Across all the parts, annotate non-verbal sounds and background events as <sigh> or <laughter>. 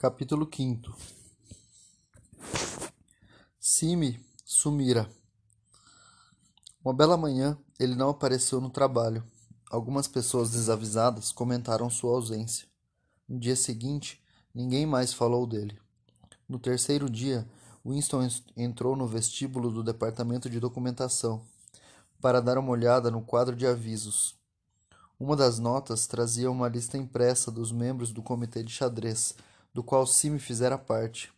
Capítulo 5 Simi sumira. Uma bela manhã, ele não apareceu no trabalho. Algumas pessoas desavisadas comentaram sua ausência. No dia seguinte, ninguém mais falou dele. No terceiro dia, Winston entrou no vestíbulo do departamento de documentação para dar uma olhada no quadro de avisos. Uma das notas trazia uma lista impressa dos membros do comitê de xadrez do qual Simi fizera parte.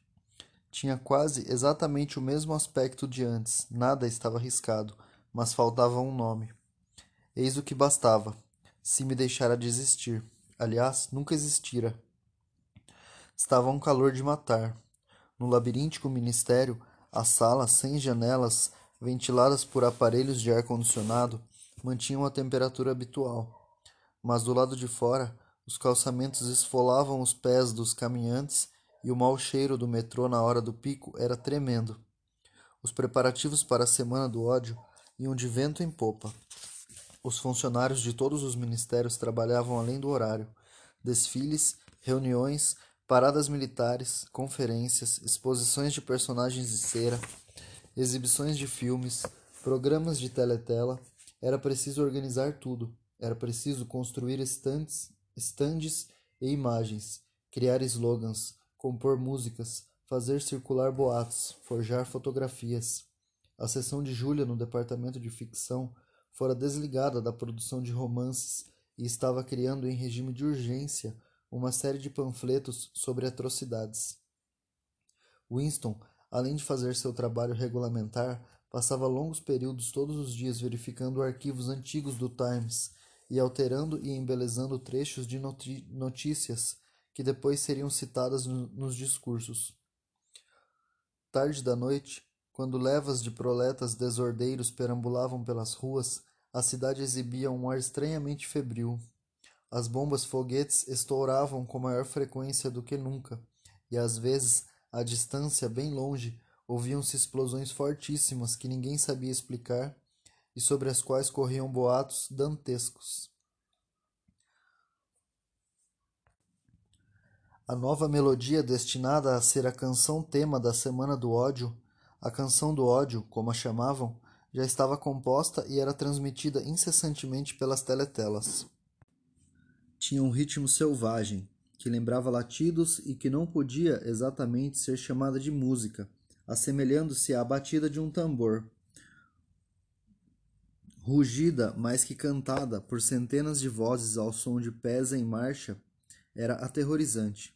Tinha quase exatamente o mesmo aspecto de antes, nada estava arriscado, mas faltava um nome. Eis o que bastava. Simi deixara de existir. Aliás, nunca existira. Estava um calor de matar. No labiríntico ministério, as salas sem janelas, ventiladas por aparelhos de ar-condicionado, mantinham a temperatura habitual. Mas do lado de fora, os calçamentos esfolavam os pés dos caminhantes e o mau cheiro do metrô na hora do pico era tremendo. Os preparativos para a Semana do Ódio iam de vento em popa. Os funcionários de todos os ministérios trabalhavam além do horário. Desfiles, reuniões, paradas militares, conferências, exposições de personagens de cera, exibições de filmes, programas de teletela. Era preciso organizar tudo. Era preciso construir estantes estandes e imagens, criar slogans, compor músicas, fazer circular boatos, forjar fotografias. A seção de Júlia no departamento de ficção fora desligada da produção de romances e estava criando em regime de urgência uma série de panfletos sobre atrocidades. Winston, além de fazer seu trabalho regulamentar, passava longos períodos todos os dias verificando arquivos antigos do Times e alterando e embelezando trechos de notícias que depois seriam citadas no, nos discursos. Tarde da noite, quando levas de proletas desordeiros perambulavam pelas ruas, a cidade exibia um ar estranhamente febril. As bombas foguetes estouravam com maior frequência do que nunca, e às vezes, à distância bem longe, ouviam-se explosões fortíssimas que ninguém sabia explicar e sobre as quais corriam boatos dantescos. A nova melodia destinada a ser a canção tema da Semana do Ódio, a canção do ódio, como a chamavam, já estava composta e era transmitida incessantemente pelas teletelas. Tinha um ritmo selvagem, que lembrava latidos e que não podia exatamente ser chamada de música, assemelhando-se à batida de um tambor, Rugida mais que cantada por centenas de vozes ao som de pés em marcha, era aterrorizante.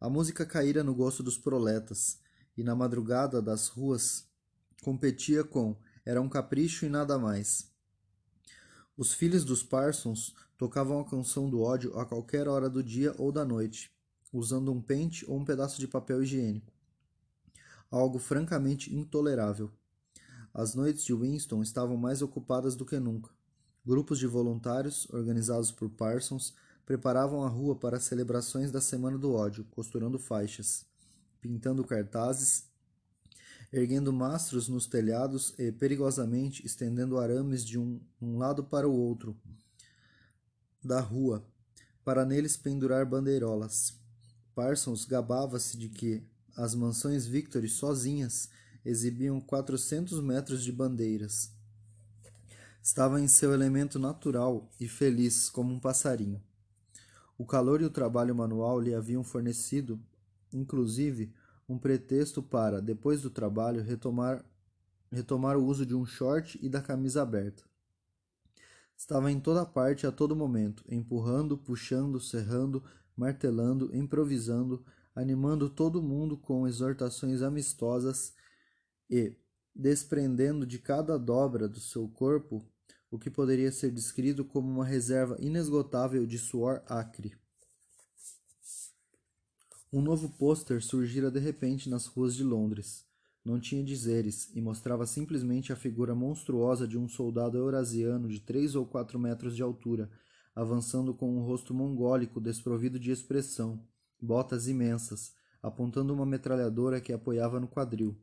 A música caíra no gosto dos proletas, e na madrugada das ruas competia com Era um capricho e nada mais. Os filhos dos Parsons tocavam a canção do ódio a qualquer hora do dia ou da noite, usando um pente ou um pedaço de papel higiênico. Algo francamente intolerável. As noites de Winston estavam mais ocupadas do que nunca. Grupos de voluntários, organizados por Parsons, preparavam a rua para as celebrações da Semana do Ódio, costurando faixas, pintando cartazes, erguendo mastros nos telhados e, perigosamente, estendendo arames de um, um lado para o outro da rua, para neles pendurar bandeirolas. Parsons gabava-se de que as mansões Victory sozinhas exibiam quatrocentos metros de bandeiras. Estava em seu elemento natural e feliz como um passarinho. O calor e o trabalho manual lhe haviam fornecido, inclusive, um pretexto para, depois do trabalho, retomar, retomar o uso de um short e da camisa aberta. Estava em toda parte a todo momento, empurrando, puxando, serrando, martelando, improvisando, animando todo mundo com exortações amistosas e, desprendendo de cada dobra do seu corpo o que poderia ser descrito como uma reserva inesgotável de suor acre. Um novo pôster surgira de repente nas ruas de Londres. Não tinha dizeres e mostrava simplesmente a figura monstruosa de um soldado eurasiano de três ou quatro metros de altura, avançando com um rosto mongólico desprovido de expressão, botas imensas, apontando uma metralhadora que apoiava no quadril.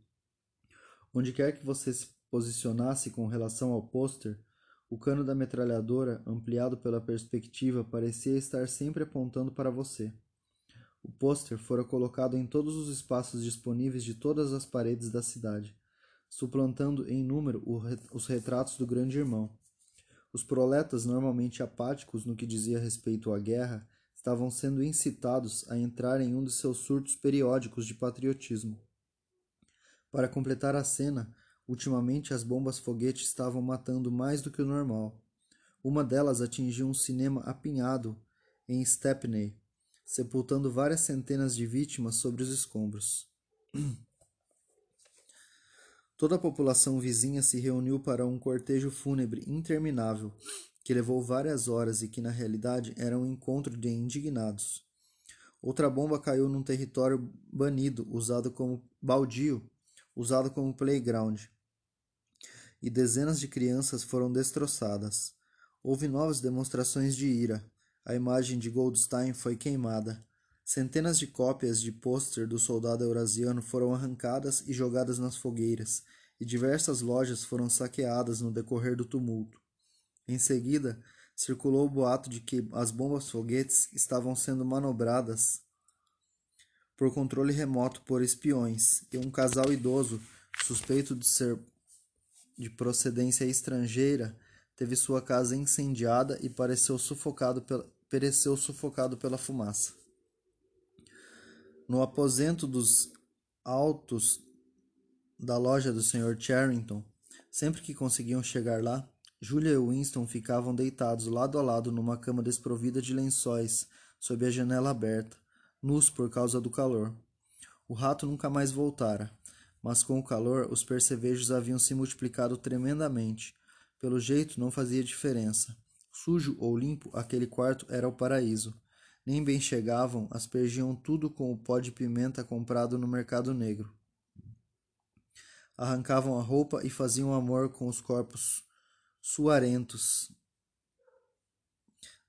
Onde quer que você se posicionasse com relação ao pôster, o cano da metralhadora, ampliado pela perspectiva, parecia estar sempre apontando para você. O pôster fora colocado em todos os espaços disponíveis de todas as paredes da cidade, suplantando em número os retratos do grande irmão. Os proletas, normalmente apáticos no que dizia respeito à guerra, estavam sendo incitados a entrar em um de seus surtos periódicos de patriotismo. Para completar a cena, ultimamente as bombas foguete estavam matando mais do que o normal. Uma delas atingiu um cinema apinhado em Stepney, sepultando várias centenas de vítimas sobre os escombros. <clears throat> Toda a população vizinha se reuniu para um cortejo fúnebre interminável, que levou várias horas e que na realidade era um encontro de indignados. Outra bomba caiu num território banido, usado como baldio, usado como playground. E dezenas de crianças foram destroçadas. Houve novas demonstrações de ira. A imagem de Goldstein foi queimada. Centenas de cópias de pôster do soldado eurasiano foram arrancadas e jogadas nas fogueiras, e diversas lojas foram saqueadas no decorrer do tumulto. Em seguida, circulou o boato de que as bombas foguetes estavam sendo manobradas por controle remoto por espiões, e um casal idoso, suspeito de ser de procedência estrangeira, teve sua casa incendiada e pareceu sufocado pela, pereceu sufocado pela fumaça. No aposento dos altos da loja do Sr. Charrington, sempre que conseguiam chegar lá, Julia e Winston ficavam deitados lado a lado numa cama desprovida de lençóis, sob a janela aberta, nus por causa do calor. O rato nunca mais voltara, mas com o calor os percevejos haviam se multiplicado tremendamente. Pelo jeito não fazia diferença. Sujo ou limpo, aquele quarto era o paraíso nem bem chegavam, aspergiam tudo com o pó de pimenta comprado no mercado negro. Arrancavam a roupa e faziam amor com os corpos suarentos.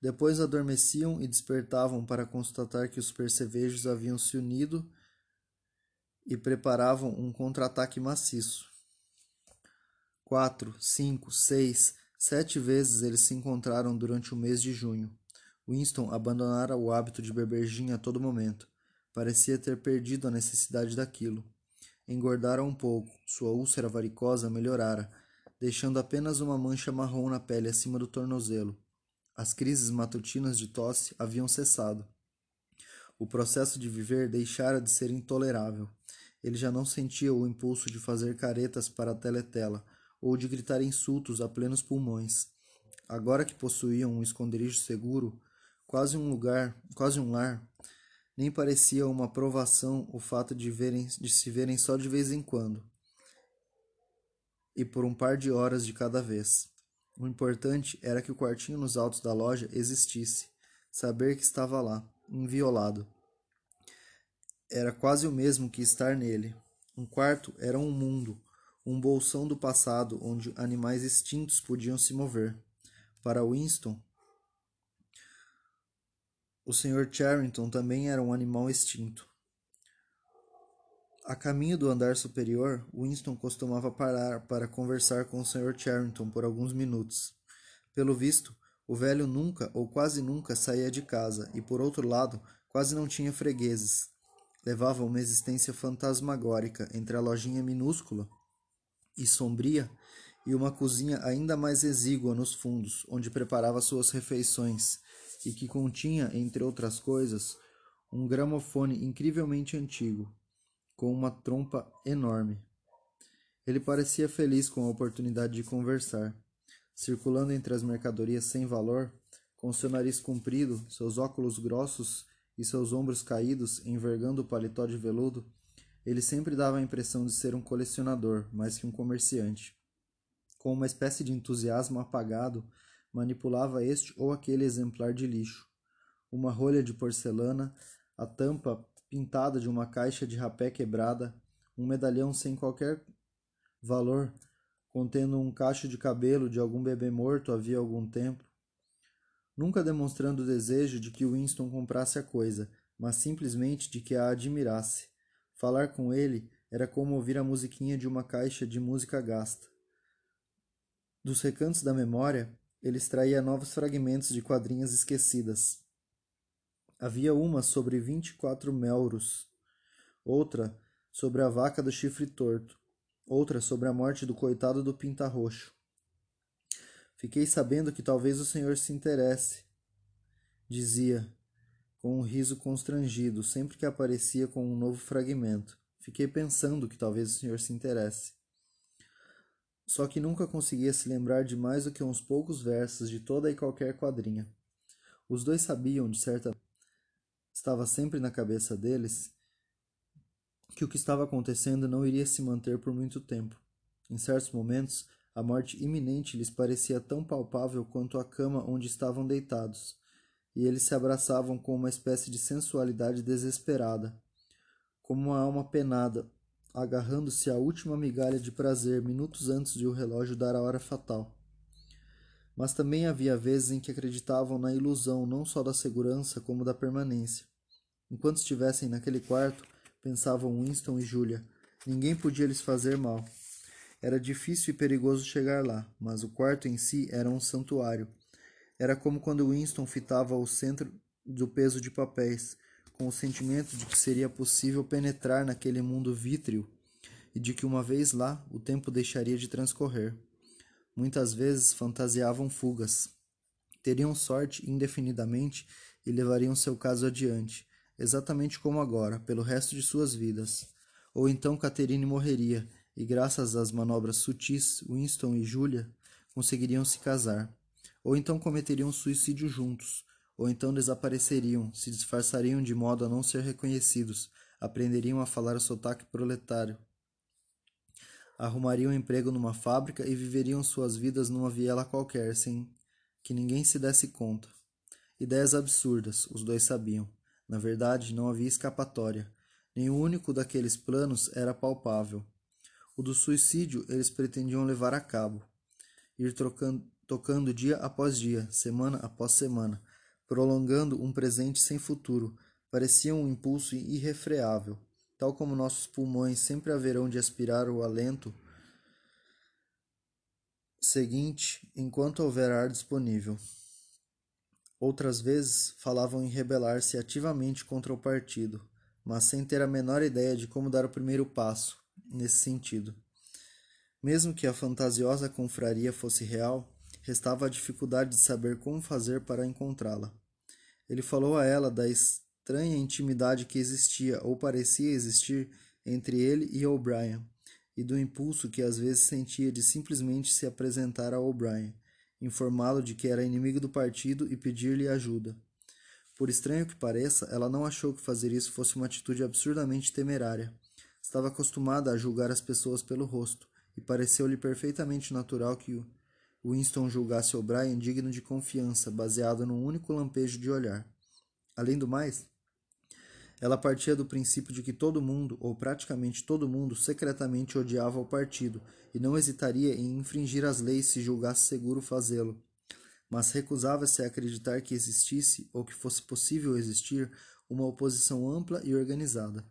Depois adormeciam e despertavam para constatar que os percevejos haviam se unido e preparavam um contra-ataque maciço. Quatro, cinco, seis, sete vezes eles se encontraram durante o mês de junho. Winston abandonara o hábito de beber gin a todo momento. Parecia ter perdido a necessidade daquilo. Engordara um pouco, sua úlcera varicosa melhorara, deixando apenas uma mancha marrom na pele acima do tornozelo. As crises matutinas de tosse haviam cessado. O processo de viver deixara de ser intolerável. Ele já não sentia o impulso de fazer caretas para a teletela ou de gritar insultos a plenos pulmões. Agora que possuíam um esconderijo seguro, quase um lugar, quase um lar, nem parecia uma provação o fato de, verem, de se verem só de vez em quando, e por um par de horas de cada vez. O importante era que o quartinho nos altos da loja existisse, saber que estava lá, inviolado. Era quase o mesmo que estar nele. Um quarto era um mundo, um bolsão do passado onde animais extintos podiam se mover. Para Winston, o Sr. Charrington também era um animal extinto. A caminho do andar superior, Winston costumava parar para conversar com o Sr. Charrington por alguns minutos. Pelo visto, o velho nunca ou quase nunca saía de casa e, por outro lado, quase não tinha fregueses. Levava uma existência fantasmagórica entre a lojinha minúscula e sombria e uma cozinha ainda mais exígua nos fundos, onde preparava suas refeições e que continha, entre outras coisas, um gramofone incrivelmente antigo, com uma trompa enorme. Ele parecia feliz com a oportunidade de conversar. Circulando entre as mercadorias sem valor, com seu nariz comprido, seus óculos grossos e seus ombros caídos, envergando o paletó de veludo, ele sempre dava a impressão de ser um colecionador, mais que um comerciante. Com uma espécie de entusiasmo apagado, manipulava este ou aquele exemplar de lixo. Uma rolha de porcelana, a tampa pintada de uma caixa de rapé quebrada, um medalhão sem qualquer valor, contendo um cacho de cabelo de algum bebê morto havia algum tempo. Nunca demonstrando o desejo de que Winston comprasse a coisa, mas simplesmente de que a admirasse. Falar com ele era como ouvir a musiquinha de uma caixa de música gasta. Dos recantos da memória, ele extraía novos fragmentos de quadrinhas esquecidas. Havia uma sobre vinte e quatro melros, outra sobre a vaca do chifre torto, outra sobre a morte do coitado do pinta-roxo. Fiquei sabendo que talvez o senhor se interesse, dizia, com um riso constrangido, sempre que aparecia com um novo fragmento. Fiquei pensando que talvez o senhor se interesse. Só que nunca conseguia se lembrar de mais do que uns poucos versos de toda e qualquer quadrinha. Os dois sabiam, de certa estava sempre na cabeça deles, que o que estava acontecendo não iria se manter por muito tempo. Em certos momentos, a morte iminente lhes parecia tão palpável quanto a cama onde estavam deitados, e eles se abraçavam com uma espécie de sensualidade desesperada, como uma alma penada, agarrando-se à última migalha de prazer minutos antes de o relógio dar a hora fatal. Mas também havia vezes em que acreditavam na ilusão não só da segurança como da permanência. Enquanto estivessem naquele quarto, pensavam Winston e Julia. Ninguém podia lhes fazer mal. Era difícil e perigoso chegar lá, mas o quarto em si era um santuário. Era como quando Winston fitava o centro do peso de papéis, com o sentimento de que seria possível penetrar naquele mundo vítreo e de que uma vez lá o tempo deixaria de transcorrer. Muitas vezes fantasiavam fugas. Teriam sorte indefinidamente e levariam seu caso adiante, exatamente como agora, pelo resto de suas vidas. Ou então Catherine morreria, e graças às manobras sutis, Winston e Julia conseguiriam se casar. Ou então cometeriam suicídio juntos, ou então desapareceriam, se disfarçariam de modo a não ser reconhecidos, aprenderiam a falar o sotaque proletário. Arrumariam emprego numa fábrica e viveriam suas vidas numa viela qualquer, sem que ninguém se desse conta. Ideias absurdas, os dois sabiam. Na verdade, não havia escapatória. Nenhum único daqueles planos era palpável. O do suicídio eles pretendiam levar a cabo. Ir trocando, tocando dia após dia, semana após semana, prolongando um presente sem futuro, parecia um impulso irrefreável. Tal como nossos pulmões sempre haverão de aspirar o alento seguinte enquanto houver ar disponível. Outras vezes falavam em rebelar-se ativamente contra o partido, mas sem ter a menor ideia de como dar o primeiro passo nesse sentido. Mesmo que a fantasiosa confraria fosse real, restava a dificuldade de saber como fazer para encontrá-la. Ele falou a ela da estranha intimidade que existia ou parecia existir entre ele e O'Brien, e do impulso que às vezes sentia de simplesmente se apresentar a O'Brien informá-lo de que era inimigo do partido e pedir-lhe ajuda. Por estranho que pareça, ela não achou que fazer isso fosse uma atitude absurdamente temerária. Estava acostumada a julgar as pessoas pelo rosto, e pareceu-lhe perfeitamente natural que Winston julgasse O'Brien digno de confiança, baseado num único lampejo de olhar. Além do mais, ela partia do princípio de que todo mundo, ou praticamente todo mundo, secretamente odiava o partido e não hesitaria em infringir as leis se julgasse seguro fazê-lo. Mas recusava-se a acreditar que existisse, ou que fosse possível existir, uma oposição ampla e organizada.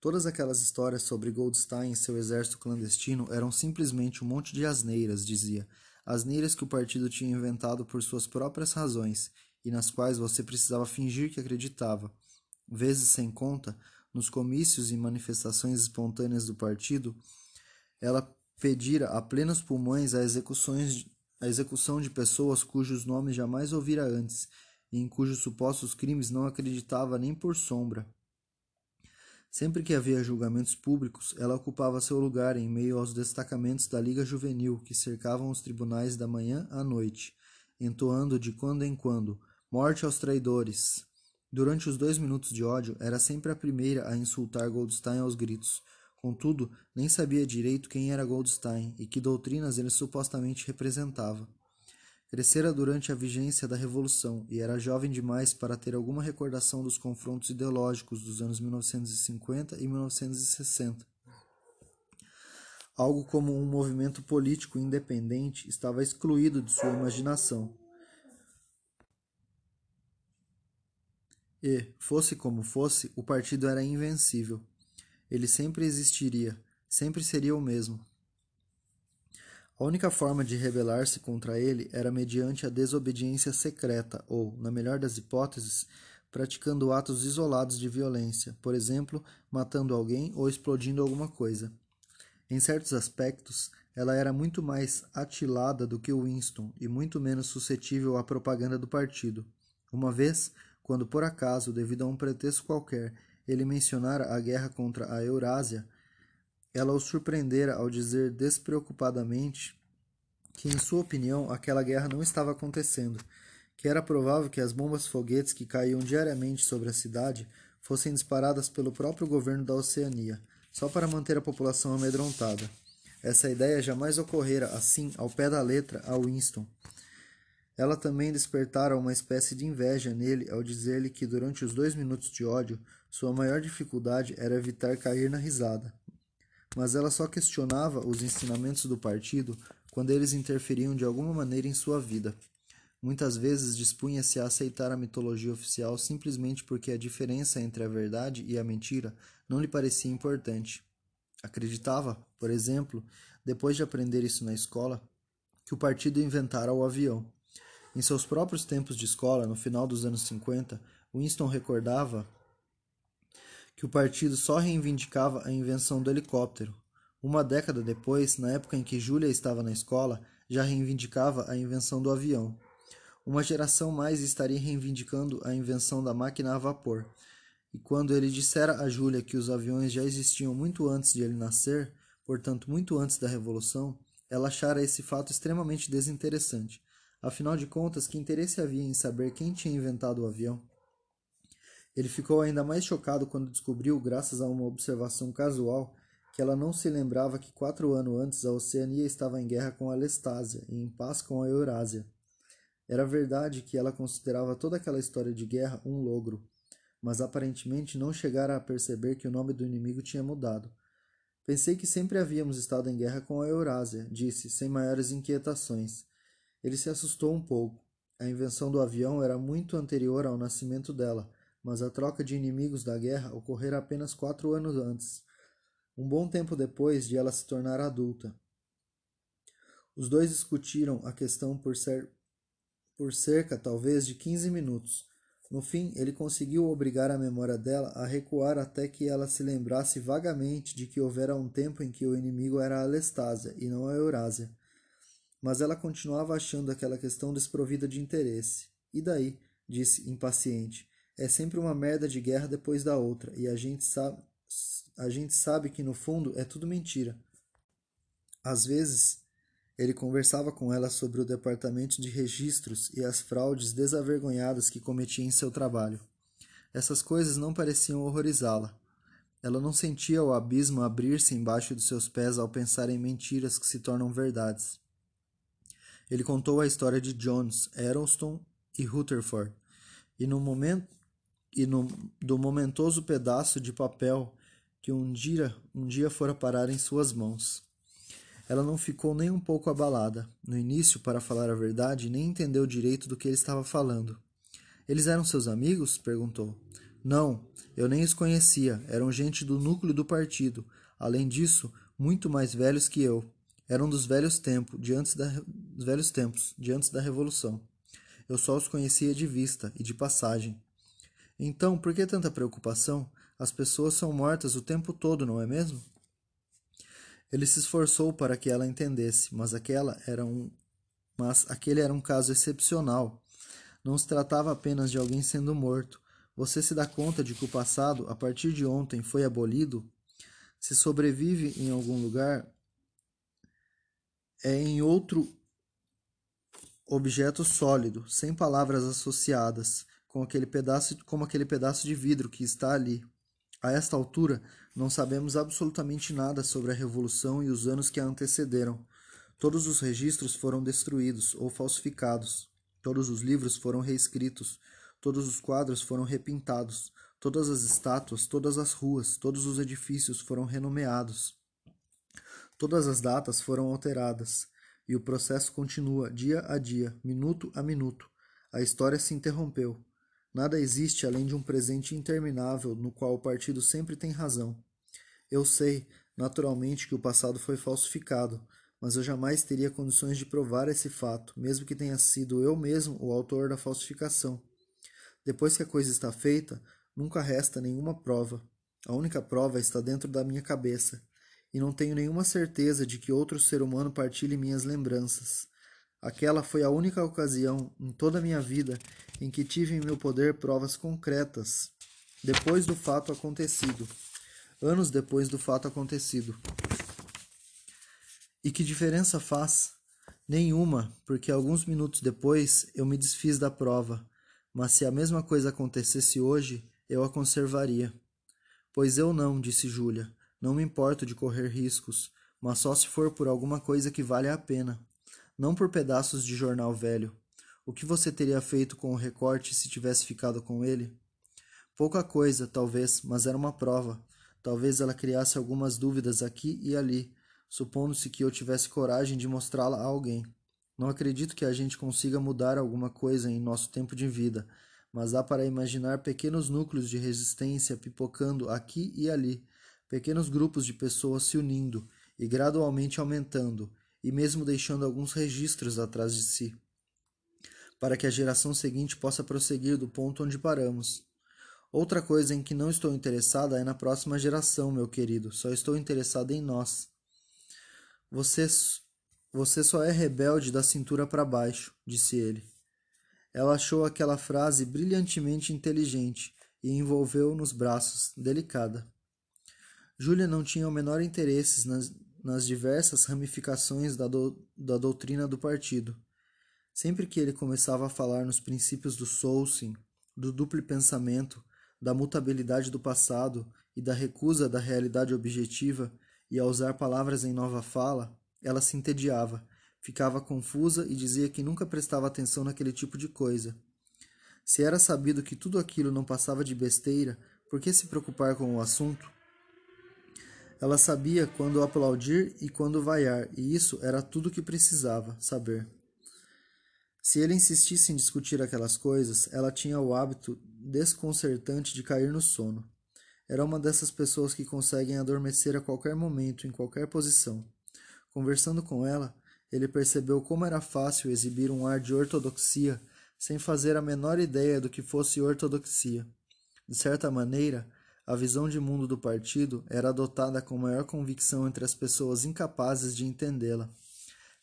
Todas aquelas histórias sobre Goldstein e seu exército clandestino eram simplesmente um monte de asneiras, dizia. Asneiras que o partido tinha inventado por suas próprias razões e nas quais você precisava fingir que acreditava vezes sem conta, nos comícios e manifestações espontâneas do partido, ela pedira a plenos pulmões a, execuções, a execução de pessoas cujos nomes jamais ouvira antes e em cujos supostos crimes não acreditava nem por sombra. Sempre que havia julgamentos públicos, ela ocupava seu lugar em meio aos destacamentos da Liga Juvenil que cercavam os tribunais da manhã à noite, entoando de quando em quando: Morte aos traidores! Durante os dois minutos de ódio, era sempre a primeira a insultar Goldstein aos gritos. Contudo, nem sabia direito quem era Goldstein e que doutrinas ele supostamente representava. Crescera durante a vigência da Revolução e era jovem demais para ter alguma recordação dos confrontos ideológicos dos anos 1950 e 1960. Algo como um movimento político independente estava excluído de sua imaginação. E, fosse como fosse, o partido era invencível. Ele sempre existiria, sempre seria o mesmo. A única forma de rebelar-se contra ele era mediante a desobediência secreta ou, na melhor das hipóteses, praticando atos isolados de violência, por exemplo, matando alguém ou explodindo alguma coisa. Em certos aspectos, ela era muito mais atilada do que Winston e muito menos suscetível à propaganda do partido. Uma vez, quando por acaso, devido a um pretexto qualquer, ele mencionara a guerra contra a Eurásia, ela o surpreendera ao dizer despreocupadamente que, em sua opinião, aquela guerra não estava acontecendo, que era provável que as bombas foguetes que caíam diariamente sobre a cidade fossem disparadas pelo próprio governo da Oceania, só para manter a população amedrontada. Essa ideia jamais ocorrera assim, ao pé da letra, a Winston. Ela também despertara uma espécie de inveja nele ao dizer-lhe que, durante os dois minutos de ódio, sua maior dificuldade era evitar cair na risada. Mas ela só questionava os ensinamentos do partido quando eles interferiam de alguma maneira em sua vida. Muitas vezes dispunha-se a aceitar a mitologia oficial simplesmente porque a diferença entre a verdade e a mentira não lhe parecia importante. Acreditava, por exemplo, depois de aprender isso na escola, que o partido inventara o avião. Em seus próprios tempos de escola, no final dos anos 50, Winston recordava que o partido só reivindicava a invenção do helicóptero. Uma década depois, na época em que Julia estava na escola, já reivindicava a invenção do avião. Uma geração mais estaria reivindicando a invenção da máquina a vapor. E quando ele dissera a Júlia que os aviões já existiam muito antes de ele nascer, portanto muito antes da Revolução, ela achara esse fato extremamente desinteressante. Afinal de contas, que interesse havia em saber quem tinha inventado o avião? Ele ficou ainda mais chocado quando descobriu, graças a uma observação casual, que ela não se lembrava que quatro anos antes a Oceania estava em guerra com a Lestásia e em paz com a Eurásia. Era verdade que ela considerava toda aquela história de guerra um logro, mas aparentemente não chegara a perceber que o nome do inimigo tinha mudado. Pensei que sempre havíamos estado em guerra com a Eurásia, disse, sem maiores inquietações. Ele se assustou um pouco. A invenção do avião era muito anterior ao nascimento dela, mas a troca de inimigos da guerra ocorrera apenas quatro anos antes, um bom tempo depois de ela se tornar adulta. Os dois discutiram a questão por por cerca, talvez, de quinze minutos. No fim, ele conseguiu obrigar a memória dela a recuar até que ela se lembrasse vagamente de que houvera um tempo em que o inimigo era a Lestásia e não a Eurásia. Mas ela continuava achando aquela questão desprovida de interesse. E daí? disse, impaciente. É sempre uma merda de guerra depois da outra, e a gente sabe, a gente sabe que no fundo é tudo mentira. Às vezes, ele conversava com ela sobre o departamento de registros e as fraudes desavergonhadas que cometia em seu trabalho. Essas coisas não pareciam horrorizá-la. Ela não sentia o abismo abrir-se embaixo de seus pés ao pensar em mentiras que se tornam verdades. Ele contou a história de Jones, Eronston e Rutherford, e no momento e no, do momentoso pedaço de papel que um dia, um dia fora parar em suas mãos. Ela não ficou nem um pouco abalada. No início, para falar a verdade, nem entendeu direito do que ele estava falando. Eles eram seus amigos? perguntou. Não, eu nem os conhecia. Eram gente do núcleo do partido. Além disso, muito mais velhos que eu. Eram dos velhos tempos, de antes da, dos velhos tempos, de antes da revolução. Eu só os conhecia de vista e de passagem. Então, por que tanta preocupação? As pessoas são mortas o tempo todo, não é mesmo? Ele se esforçou para que ela entendesse, mas aquela era um mas aquele era um caso excepcional. Não se tratava apenas de alguém sendo morto. Você se dá conta de que o passado, a partir de ontem, foi abolido? Se sobrevive em algum lugar, é em outro objeto sólido, sem palavras associadas, com aquele pedaço, como aquele pedaço de vidro que está ali. A esta altura, não sabemos absolutamente nada sobre a Revolução e os anos que a antecederam. Todos os registros foram destruídos ou falsificados. Todos os livros foram reescritos. Todos os quadros foram repintados. Todas as estátuas, todas as ruas, todos os edifícios foram renomeados. Todas as datas foram alteradas. E o processo continua dia a dia, minuto a minuto. A história se interrompeu. Nada existe além de um presente interminável no qual o partido sempre tem razão. Eu sei, naturalmente, que o passado foi falsificado, mas eu jamais teria condições de provar esse fato, mesmo que tenha sido eu mesmo o autor da falsificação. Depois que a coisa está feita, nunca resta nenhuma prova. A única prova está dentro da minha cabeça, e não tenho nenhuma certeza de que outro ser humano partilhe minhas lembranças. Aquela foi a única ocasião em toda a minha vida em que tive em meu poder provas concretas, depois do fato acontecido, anos depois do fato acontecido. E que diferença faz? Nenhuma, porque alguns minutos depois eu me desfiz da prova, mas se a mesma coisa acontecesse hoje, eu a conservaria. Pois eu não, disse Júlia, não me importo de correr riscos, mas só se for por alguma coisa que vale a pena, não por pedaços de jornal velho. O que você teria feito com o recorte se tivesse ficado com ele? Pouca coisa, talvez, mas era uma prova. Talvez ela criasse algumas dúvidas aqui e ali, supondo-se que eu tivesse coragem de mostrá-la a alguém. Não acredito que a gente consiga mudar alguma coisa em nosso tempo de vida, mas há para imaginar pequenos núcleos de resistência pipocando aqui e ali, pequenos grupos de pessoas se unindo e gradualmente aumentando, e mesmo deixando alguns registros atrás de si, para que a geração seguinte possa prosseguir do ponto onde paramos. Outra coisa em que não estou interessada é na próxima geração, meu querido, só estou interessada em nós. Você, você só é rebelde da cintura para baixo, disse ele. Ela achou aquela frase brilhantemente inteligente e envolveu nos braços, delicada. Júlia não tinha o menor interesse nas, nas diversas ramificações da, do, da doutrina do partido. Sempre que ele começava a falar nos princípios do Soulsing, do duplo pensamento, da mutabilidade do passado e da recusa da realidade objetiva, e a usar palavras em nova fala, ela se entediava, ficava confusa e dizia que nunca prestava atenção naquele tipo de coisa. Se era sabido que tudo aquilo não passava de besteira, por que se preocupar com o assunto? Ela sabia quando aplaudir e quando vaiar, e isso era tudo que precisava saber. Se ele insistisse em discutir aquelas coisas, ela tinha o hábito desconcertante de cair no sono. Era uma dessas pessoas que conseguem adormecer a qualquer momento, em qualquer posição. Conversando com ela, ele percebeu como era fácil exibir um ar de ortodoxia sem fazer a menor ideia do que fosse ortodoxia. De certa maneira, a visão de mundo do partido era adotada com maior convicção entre as pessoas incapazes de entendê-la.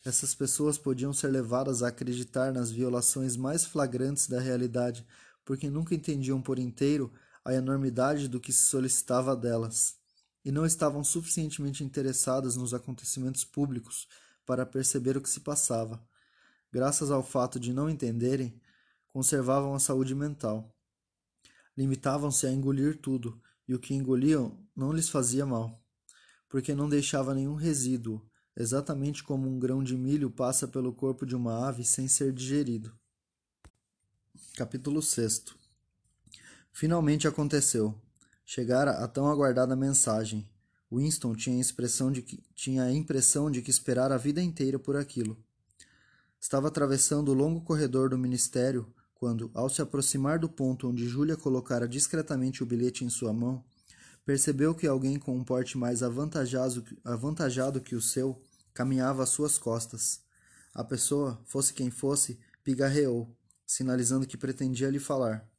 Essas pessoas podiam ser levadas a acreditar nas violações mais flagrantes da realidade, porque nunca entendiam por inteiro a enormidade do que se solicitava delas, e não estavam suficientemente interessadas nos acontecimentos públicos para perceber o que se passava. Graças ao fato de não entenderem, conservavam a saúde mental. Limitavam-se a engolir tudo, e o que engoliam não lhes fazia mal, porque não deixava nenhum resíduo, exatamente como um grão de milho passa pelo corpo de uma ave sem ser digerido. Capítulo 6 Finalmente aconteceu. Chegara a tão aguardada mensagem. Winston tinha a, expressão de que, tinha a impressão de que esperara a vida inteira por aquilo. Estava atravessando o longo corredor do ministério quando, ao se aproximar do ponto onde Júlia colocara discretamente o bilhete em sua mão, percebeu que alguém com um porte mais avantajado, avantajado que o seu caminhava às suas costas. A pessoa, fosse quem fosse, pigarreou, sinalizando que pretendia lhe falar.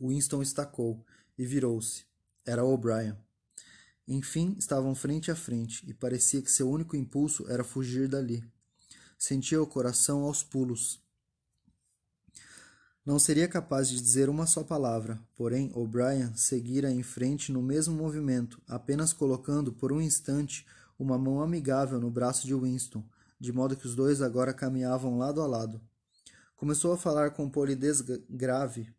Winston estacou e virou-se. Era O'Brien. Enfim, estavam frente a frente e parecia que seu único impulso era fugir dali. Sentia o coração aos pulos. Não seria capaz de dizer uma só palavra, porém O'Brien seguira em frente no mesmo movimento, apenas colocando por um instante uma mão amigável no braço de Winston, de modo que os dois agora caminhavam lado a lado. Começou a falar com polidez grave,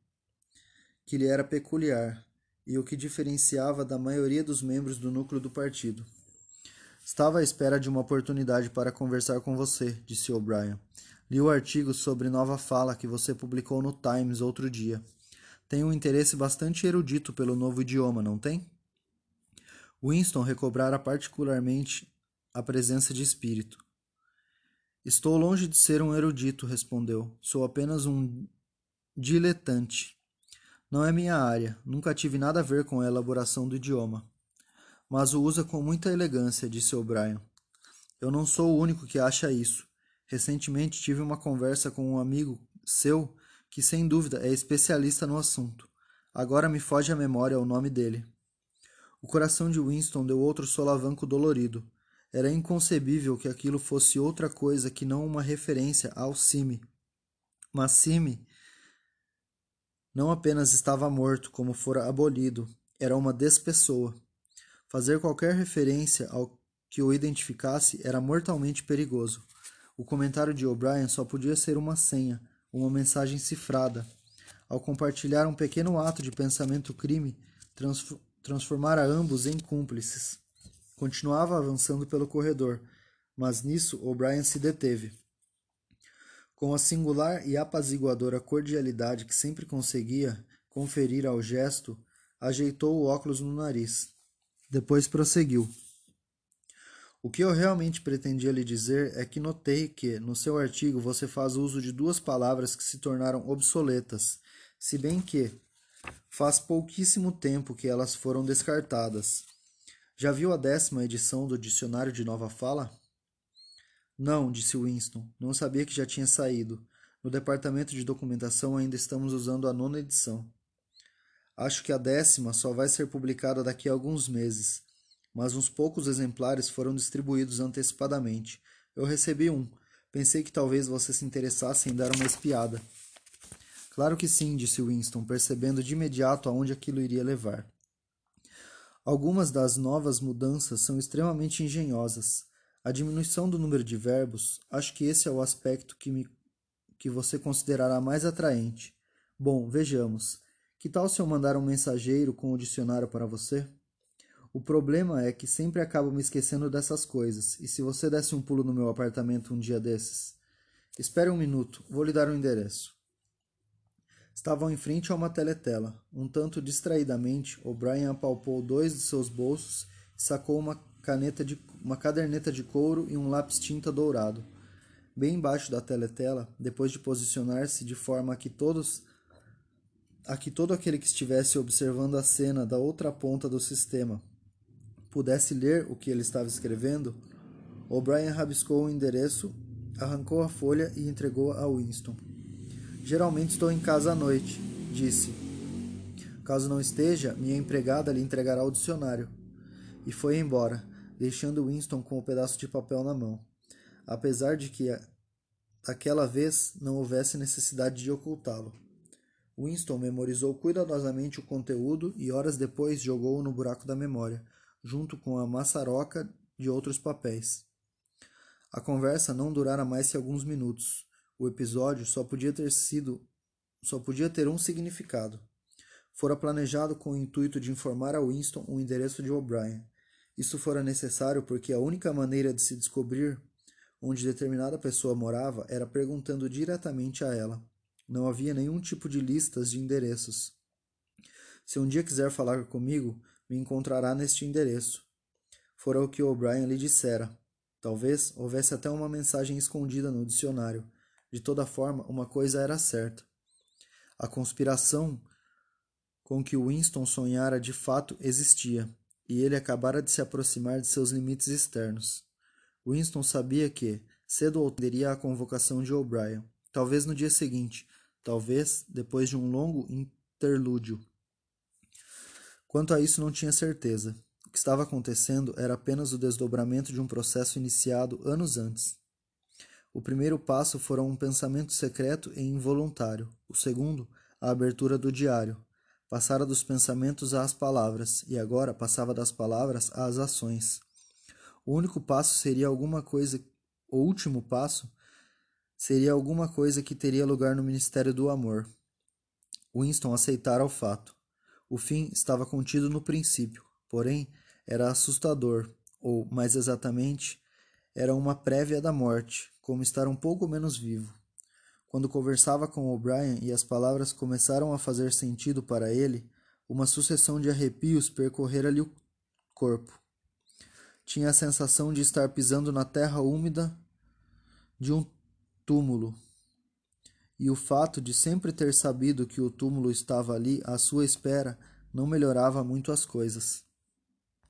que lhe era peculiar e o que diferenciava da maioria dos membros do núcleo do partido. Estava à espera de uma oportunidade para conversar com você, disse O'Brien. Li o artigo sobre nova fala que você publicou no Times outro dia. Tem um interesse bastante erudito pelo novo idioma, não tem? Winston recobrara particularmente a presença de espírito. Estou longe de ser um erudito, respondeu. Sou apenas um diletante. Não é minha área, nunca tive nada a ver com a elaboração do idioma. Mas o usa com muita elegância, disse O'Brien. Eu não sou o único que acha isso. Recentemente tive uma conversa com um amigo seu que sem dúvida é especialista no assunto. Agora me foge à memória o nome dele. O coração de Winston deu outro solavanco dolorido. Era inconcebível que aquilo fosse outra coisa que não uma referência ao Cime. Mas Cime não apenas estava morto, como fora abolido, era uma despessoa. Fazer qualquer referência ao que o identificasse era mortalmente perigoso. O comentário de O'Brien só podia ser uma senha, uma mensagem cifrada. Ao compartilhar um pequeno ato de pensamento-crime, transformara ambos em cúmplices. Continuava avançando pelo corredor, mas nisso O'Brien se deteve. Com a singular e apaziguadora cordialidade que sempre conseguia conferir ao gesto, ajeitou o óculos no nariz. Depois prosseguiu. O que eu realmente pretendia lhe dizer é que notei que, no seu artigo, você faz uso de duas palavras que se tornaram obsoletas, se bem que faz pouquíssimo tempo que elas foram descartadas. Já viu a décima edição do Dicionário de Nova Fala? Não, disse Winston. Não sabia que já tinha saído. No departamento de documentação ainda estamos usando a nona edição. Acho que a décima só vai ser publicada daqui a alguns meses, mas uns poucos exemplares foram distribuídos antecipadamente. Eu recebi um. Pensei que talvez você se interessasse em dar uma espiada. Claro que sim, disse Winston, percebendo de imediato aonde aquilo iria levar. Algumas das novas mudanças são extremamente engenhosas. A diminuição do número de verbos, acho que esse é o aspecto que, me, que você considerará mais atraente. Bom, vejamos. Que tal se eu mandar um mensageiro com o dicionário para você? O problema é que sempre acabo me esquecendo dessas coisas, e se você desse um pulo no meu apartamento um dia desses? Espere um minuto, vou lhe dar um endereço. Estavam em frente a uma teletela. Um tanto distraidamente, O'Brien apalpou dois de seus bolsos e sacou uma, caneta de, uma caderneta de couro e um lápis tinta dourado. Bem embaixo da teletela, depois de posicionar-se de forma a que todos a que todo aquele que estivesse observando a cena da outra ponta do sistema pudesse ler o que ele estava escrevendo, O'Brien rabiscou o endereço, arrancou a folha e entregou a Winston. Geralmente estou em casa à noite, disse. Caso não esteja, minha empregada lhe entregará o dicionário. E foi embora, deixando Winston com o um pedaço de papel na mão. Apesar de que aquela vez não houvesse necessidade de ocultá-lo. Winston memorizou cuidadosamente o conteúdo e horas depois jogou-o no buraco da memória, junto com a maçaroca de outros papéis. A conversa não durara mais que alguns minutos. O episódio só podia ter sido só podia ter um significado. Fora planejado com o intuito de informar a Winston o endereço de O'Brien. Isso fora necessário porque a única maneira de se descobrir onde determinada pessoa morava era perguntando diretamente a ela. Não havia nenhum tipo de listas de endereços. Se um dia quiser falar comigo, me encontrará neste endereço. Fora o que O'Brien lhe dissera. Talvez houvesse até uma mensagem escondida no dicionário, de toda forma, uma coisa era certa. A conspiração com que Winston sonhara de fato existia, e ele acabara de se aproximar de seus limites externos. Winston sabia que, cedo ou teria a convocação de O'Brien, talvez no dia seguinte, talvez depois de um longo interlúdio. Quanto a isso, não tinha certeza. O que estava acontecendo era apenas o desdobramento de um processo iniciado anos antes. O primeiro passo fora um pensamento secreto e involuntário. O segundo, a abertura do diário. Passara dos pensamentos às palavras, e agora passava das palavras às ações. O único passo seria alguma coisa. O último passo seria alguma coisa que teria lugar no Ministério do Amor. Winston aceitara o fato. O fim estava contido no princípio, porém era assustador, ou, mais exatamente, era uma prévia da morte, como estar um pouco menos vivo. Quando conversava com O'Brien e as palavras começaram a fazer sentido para ele, uma sucessão de arrepios percorrera-lhe o corpo. Tinha a sensação de estar pisando na terra úmida de um túmulo. E o fato de sempre ter sabido que o túmulo estava ali à sua espera não melhorava muito as coisas.